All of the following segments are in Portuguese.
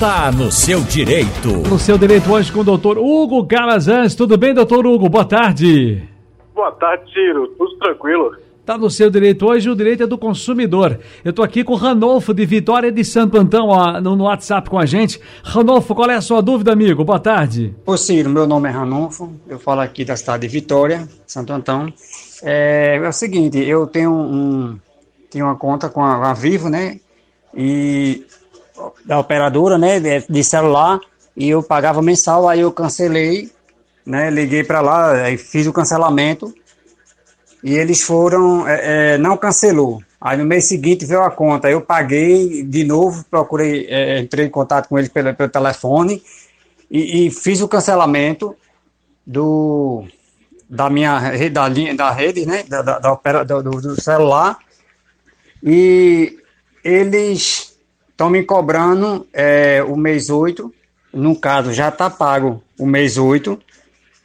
Tá no seu direito. No seu direito hoje com o doutor Hugo Calazans. Tudo bem, doutor Hugo? Boa tarde. Boa tarde, Ciro. Tudo tranquilo? Tá no seu direito hoje, o direito é do consumidor. Eu tô aqui com o Ranolfo de Vitória de Santo Antão ó, no, no, WhatsApp com a gente. Ranolfo, qual é a sua dúvida, amigo? Boa tarde. Ô Ciro, meu nome é Ranolfo, eu falo aqui da cidade de Vitória, Santo Antão. É, é o seguinte, eu tenho um, tenho uma conta com a, a Vivo, né? E da operadora, né, de, celular, e eu pagava mensal, aí eu cancelei, né, liguei para lá, aí fiz o cancelamento e eles foram, é, é, não cancelou. Aí no mês seguinte veio a conta, eu paguei de novo, procurei, é, entrei em contato com eles pelo, pelo telefone e, e, fiz o cancelamento do da minha rede, da, linha, da rede, né, da, da, da do, do celular e eles estão me cobrando é, o mês 8, no caso já está pago o mês 8,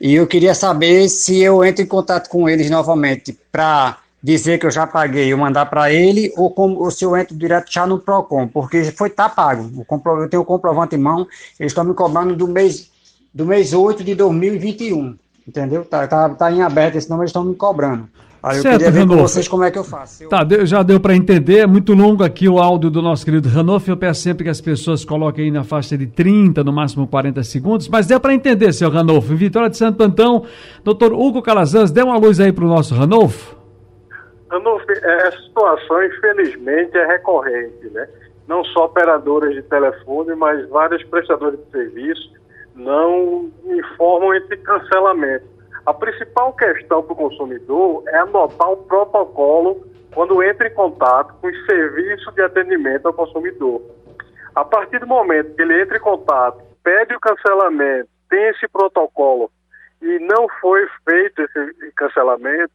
e eu queria saber se eu entro em contato com eles novamente para dizer que eu já paguei, eu mandar para ele, ou, como, ou se eu entro direto já no PROCON, porque foi tá pago. Eu tenho o comprovante em mão, eles estão me cobrando do mês, do mês 8 de 2021. Entendeu? Tá, tá, tá em aberto, senão eles estão me cobrando. Aí eu certo, queria ver com vocês como é que eu faço. Eu... Tá, já deu para entender, é muito longo aqui o áudio do nosso querido Ranolfo, eu peço sempre que as pessoas coloquem aí na faixa de 30, no máximo 40 segundos, mas deu para entender, seu Ranolfo. Vitória de Santo Antão, doutor Hugo Calazans, dê uma luz aí para o nosso Ranolfo. Ranolfo, é, essa situação, infelizmente, é recorrente, né? Não só operadoras de telefone, mas vários prestadores de serviço não informam esse cancelamento a principal questão para o consumidor é anotar o protocolo quando entra em contato com os serviços de atendimento ao consumidor. A partir do momento que ele entra em contato, pede o cancelamento, tem esse protocolo e não foi feito esse cancelamento,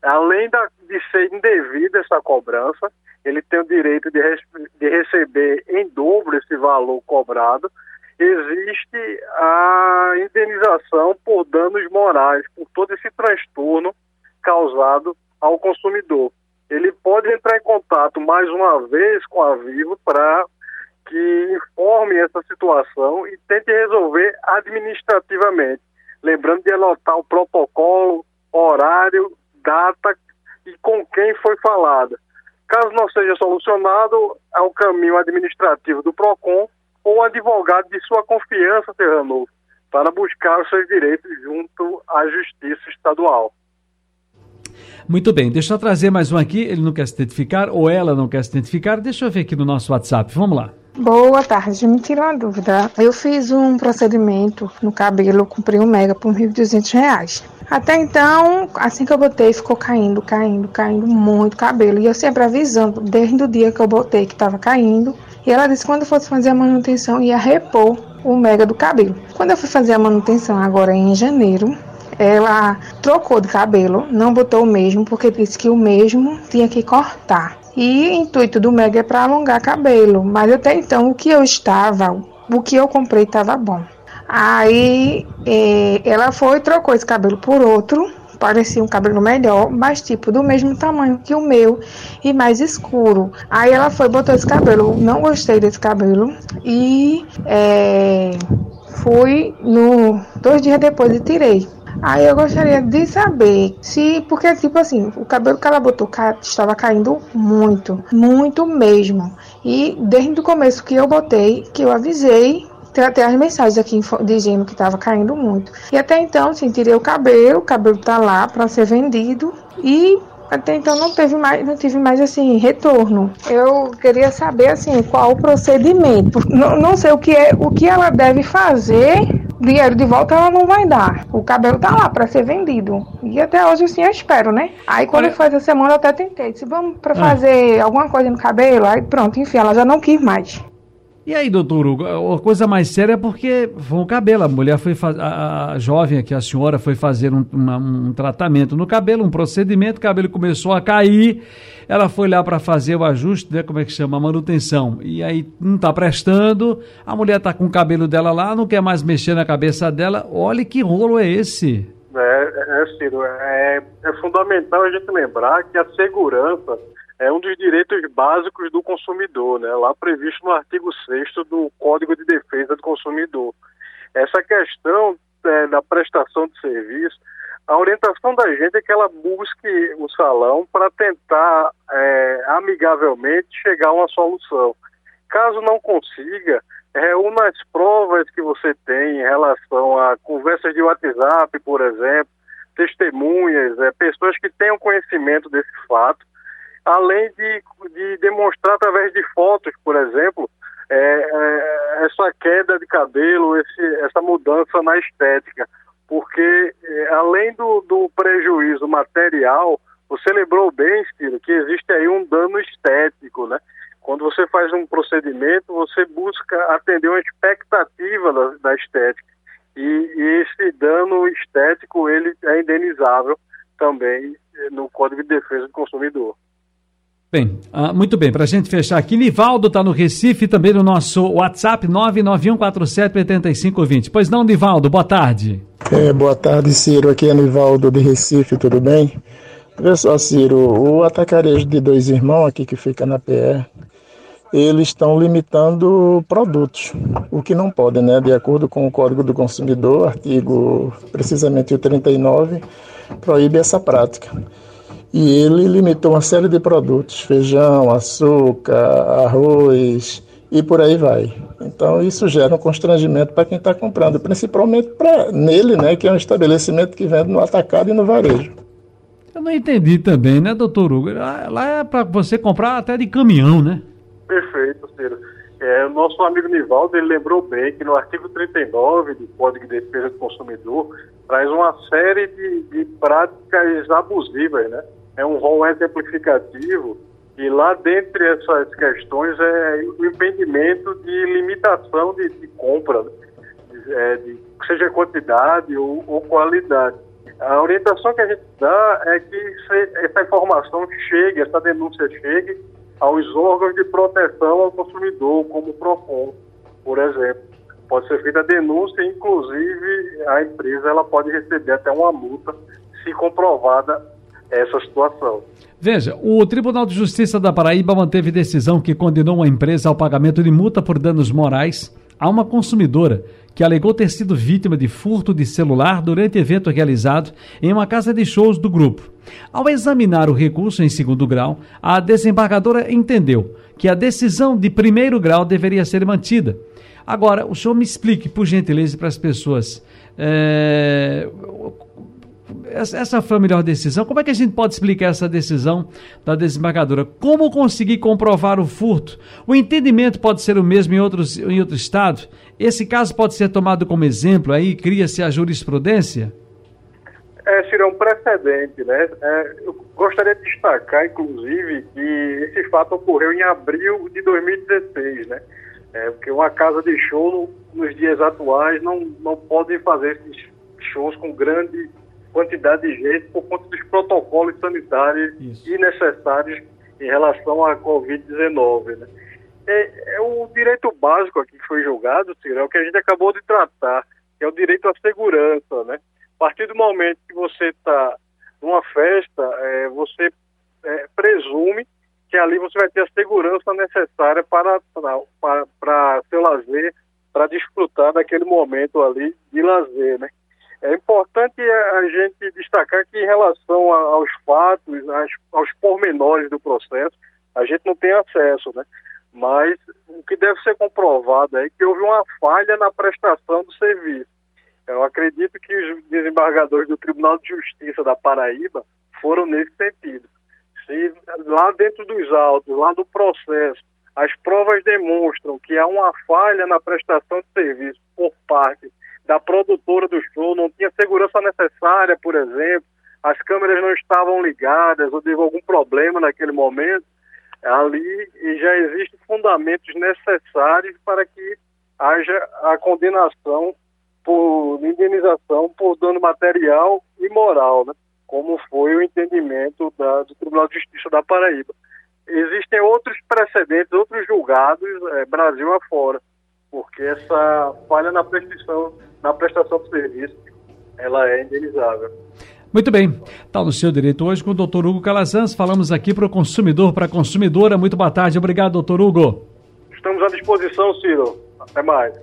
além da, de ser indevida essa cobrança, ele tem o direito de, de receber em dobro esse valor cobrado existe a indenização por danos morais, por todo esse transtorno causado ao consumidor. Ele pode entrar em contato mais uma vez com a Vivo para que informe essa situação e tente resolver administrativamente, lembrando de anotar o protocolo, horário, data e com quem foi falada. Caso não seja solucionado, é o caminho administrativo do PROCON ou advogado de sua confiança, Serrano, para buscar os seus direitos junto à Justiça Estadual. Muito bem, deixa eu trazer mais um aqui. Ele não quer se identificar ou ela não quer se identificar. Deixa eu ver aqui no nosso WhatsApp. Vamos lá. Boa tarde, me tira uma dúvida. Eu fiz um procedimento no cabelo, comprei um mega por R$ 1.200. Até então, assim que eu botei, ficou caindo, caindo, caindo muito cabelo. E eu sempre avisando, desde o dia que eu botei que estava caindo, e ela disse que quando fosse fazer a manutenção ia repor o mega do cabelo. Quando eu fui fazer a manutenção agora em janeiro, ela trocou de cabelo, não botou o mesmo, porque disse que o mesmo tinha que cortar. E o intuito do mega é para alongar cabelo, mas até então o que eu estava, o que eu comprei estava bom. Aí eh, ela foi trocou esse cabelo por outro parecia um cabelo melhor, mas tipo do mesmo tamanho que o meu e mais escuro. Aí ela foi botou esse cabelo, não gostei desse cabelo e é, fui no dois dias depois e tirei. Aí eu gostaria de saber se, porque tipo assim, o cabelo que ela botou estava caindo muito, muito mesmo. E desde o começo que eu botei, que eu avisei tem até as mensagens aqui dizendo que estava caindo muito. E até então, assim, tirei o cabelo, o cabelo tá lá para ser vendido e até então não teve mais, não tive mais assim retorno. Eu queria saber assim qual o procedimento. Não, não sei o que é, o que ela deve fazer. Dinheiro de volta ela não vai dar. O cabelo tá lá para ser vendido. E até hoje assim eu espero, né? Aí quando Olha... foi essa semana eu até tentei. Disse, vamos para ah. fazer alguma coisa no cabelo. Aí pronto, enfim, ela já não quis mais. E aí, doutor Hugo, a coisa mais séria é porque foi o cabelo. A mulher foi a, a jovem aqui, a senhora, foi fazer um, uma, um tratamento no cabelo, um procedimento, o cabelo começou a cair. Ela foi lá para fazer o ajuste, né, como é que chama? A manutenção. E aí não está prestando, a mulher está com o cabelo dela lá, não quer mais mexer na cabeça dela. Olha que rolo é esse. É, é Ciro, é, é fundamental a gente lembrar que a segurança é um dos direitos básicos do consumidor, né? lá previsto no artigo 6 do Código de Defesa do Consumidor. Essa questão é, da prestação de serviço, a orientação da gente é que ela busque o salão para tentar é, amigavelmente chegar a uma solução. Caso não consiga, reúna as provas que você tem em relação a conversas de WhatsApp, por exemplo, testemunhas, é, pessoas que tenham conhecimento desse fato, além de, de demonstrar através de fotos, por exemplo, é, é, essa queda de cabelo, esse, essa mudança na estética. Porque, é, além do, do prejuízo material, você lembrou bem, Ciro, que existe aí um dano estético, né? Quando você faz um procedimento, você busca atender uma expectativa da, da estética. E, e, esse dano estético, ele é indenizável também no Código de Defesa do Consumidor. Bem, ah, muito bem, para a gente fechar aqui, Nivaldo está no Recife, também no nosso WhatsApp 991478520. Pois não, Nivaldo, boa tarde. É, boa tarde, Ciro, aqui é Nivaldo de Recife, tudo bem? Olha só, Ciro, o atacarejo de dois irmãos aqui que fica na PR, eles estão limitando produtos, o que não pode, né? De acordo com o Código do Consumidor, artigo precisamente o 39, proíbe essa prática. E ele limitou uma série de produtos, feijão, açúcar, arroz e por aí vai. Então isso gera um constrangimento para quem está comprando, principalmente para nele, né, que é um estabelecimento que vende no atacado e no varejo. Eu não entendi também, né, doutor Hugo? Lá é para você comprar até de caminhão, né? Perfeito, Ciro. É, o nosso amigo Nivaldo ele lembrou bem que no artigo 39 do Código de Defesa do Consumidor traz uma série de, de práticas abusivas, né? É um rol exemplificativo e lá dentre essas questões é o impedimento de limitação de, de compra, né? é, de, seja quantidade ou, ou, qualidade. A orientação que a gente dá é que essa informação chegue, essa denúncia chegue aos órgãos de proteção ao consumidor, como o PROCON, por exemplo. Pode ser feita a denúncia, inclusive a empresa ela pode receber até uma multa se comprovada essa situação. Veja, o Tribunal de Justiça da Paraíba manteve decisão que condenou uma empresa ao pagamento de multa por danos morais a uma consumidora que alegou ter sido vítima de furto de celular durante evento realizado em uma casa de shows do grupo. Ao examinar o recurso em segundo grau, a desembargadora entendeu que a decisão de primeiro grau deveria ser mantida. Agora, o senhor me explique, por gentileza, para as pessoas. É, essa foi a melhor decisão. Como é que a gente pode explicar essa decisão da desembargadora? Como conseguir comprovar o furto? O entendimento pode ser o mesmo em, outros, em outro estado? Esse caso pode ser tomado como exemplo, aí cria-se a jurisprudência? É, seria um precedente, né? É, eu gostaria de destacar, inclusive, que esse fato ocorreu em abril de 2016, né? É, porque uma casa de show nos dias atuais não, não pode fazer esses shows com grande quantidade de gente por conta dos protocolos sanitários Isso. necessários em relação à Covid-19. Né? É, é, o direito básico aqui que foi julgado, Ciro, é o que a gente acabou de tratar, que é o direito à segurança. Né? A partir do momento que você está numa festa, é, você é, presume que ali você vai ter a segurança necessária para, para, para seu lazer, para desfrutar daquele momento ali de lazer, né? É importante a gente destacar que em relação aos fatos, aos pormenores do processo, a gente não tem acesso, né? Mas o que deve ser comprovado é que houve uma falha na prestação do serviço. Eu acredito que os desembargadores do Tribunal de Justiça da Paraíba foram nesse sentido. Se lá dentro dos autos, lá do processo, as provas demonstram que há uma falha na prestação de serviço por parte da produtora do show, não tinha segurança necessária, por exemplo, as câmeras não estavam ligadas ou teve algum problema naquele momento, ali já existem fundamentos necessários para que haja a condenação por indenização por dano material e moral, né? como foi o entendimento da, do Tribunal de Justiça da Paraíba. Existem outros precedentes, outros julgados, é, Brasil afora, porque essa falha na prestação, na prestação do serviço, ela é indenizável. Muito bem. Está no seu direito hoje com o doutor Hugo Calazans. Falamos aqui para o consumidor, para a consumidora. Muito boa tarde. Obrigado, doutor Hugo. Estamos à disposição, Ciro. Até mais.